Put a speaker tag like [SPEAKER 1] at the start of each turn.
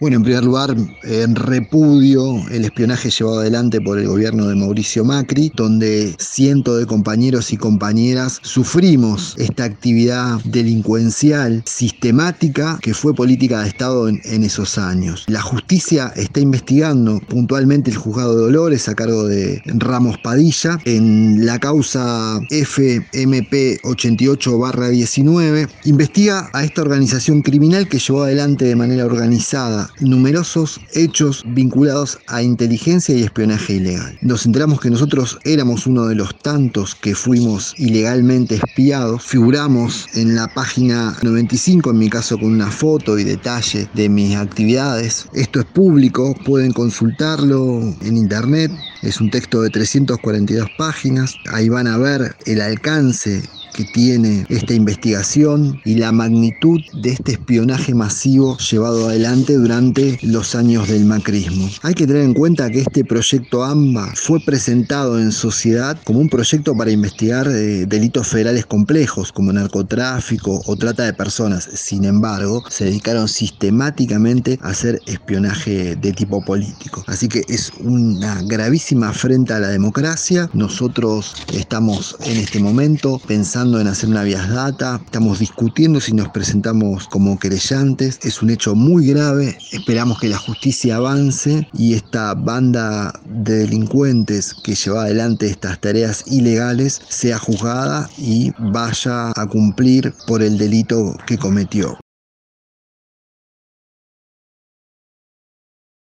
[SPEAKER 1] Bueno, en primer lugar, en repudio el espionaje llevado adelante por el gobierno de Mauricio Macri, donde cientos de compañeros y compañeras sufrimos esta actividad delincuencial sistemática que fue política de Estado en, en esos años. La justicia está investigando puntualmente el juzgado de Dolores a cargo de Ramos Padilla en la causa FMP 88-19. Investiga a esta organización criminal que llevó adelante de manera organizada numerosos hechos vinculados a inteligencia y espionaje ilegal. Nos enteramos que nosotros éramos uno de los tantos que fuimos ilegalmente espiados. Figuramos en la página 95, en mi caso con una foto y detalle de mis actividades. Esto es público, pueden consultarlo en internet. Es un texto de 342 páginas. Ahí van a ver el alcance tiene esta investigación y la magnitud de este espionaje masivo llevado adelante durante los años del macrismo. Hay que tener en cuenta que este proyecto AMBA fue presentado en sociedad como un proyecto para investigar eh, delitos federales complejos como narcotráfico o trata de personas. Sin embargo, se dedicaron sistemáticamente a hacer espionaje de tipo político. Así que es una gravísima afrenta a la democracia. Nosotros estamos en este momento pensando en hacer una vías data, estamos discutiendo si nos presentamos como querellantes, es un hecho muy grave, esperamos que la justicia avance y esta banda de delincuentes que lleva adelante estas tareas ilegales sea juzgada y vaya a cumplir por el delito que cometió.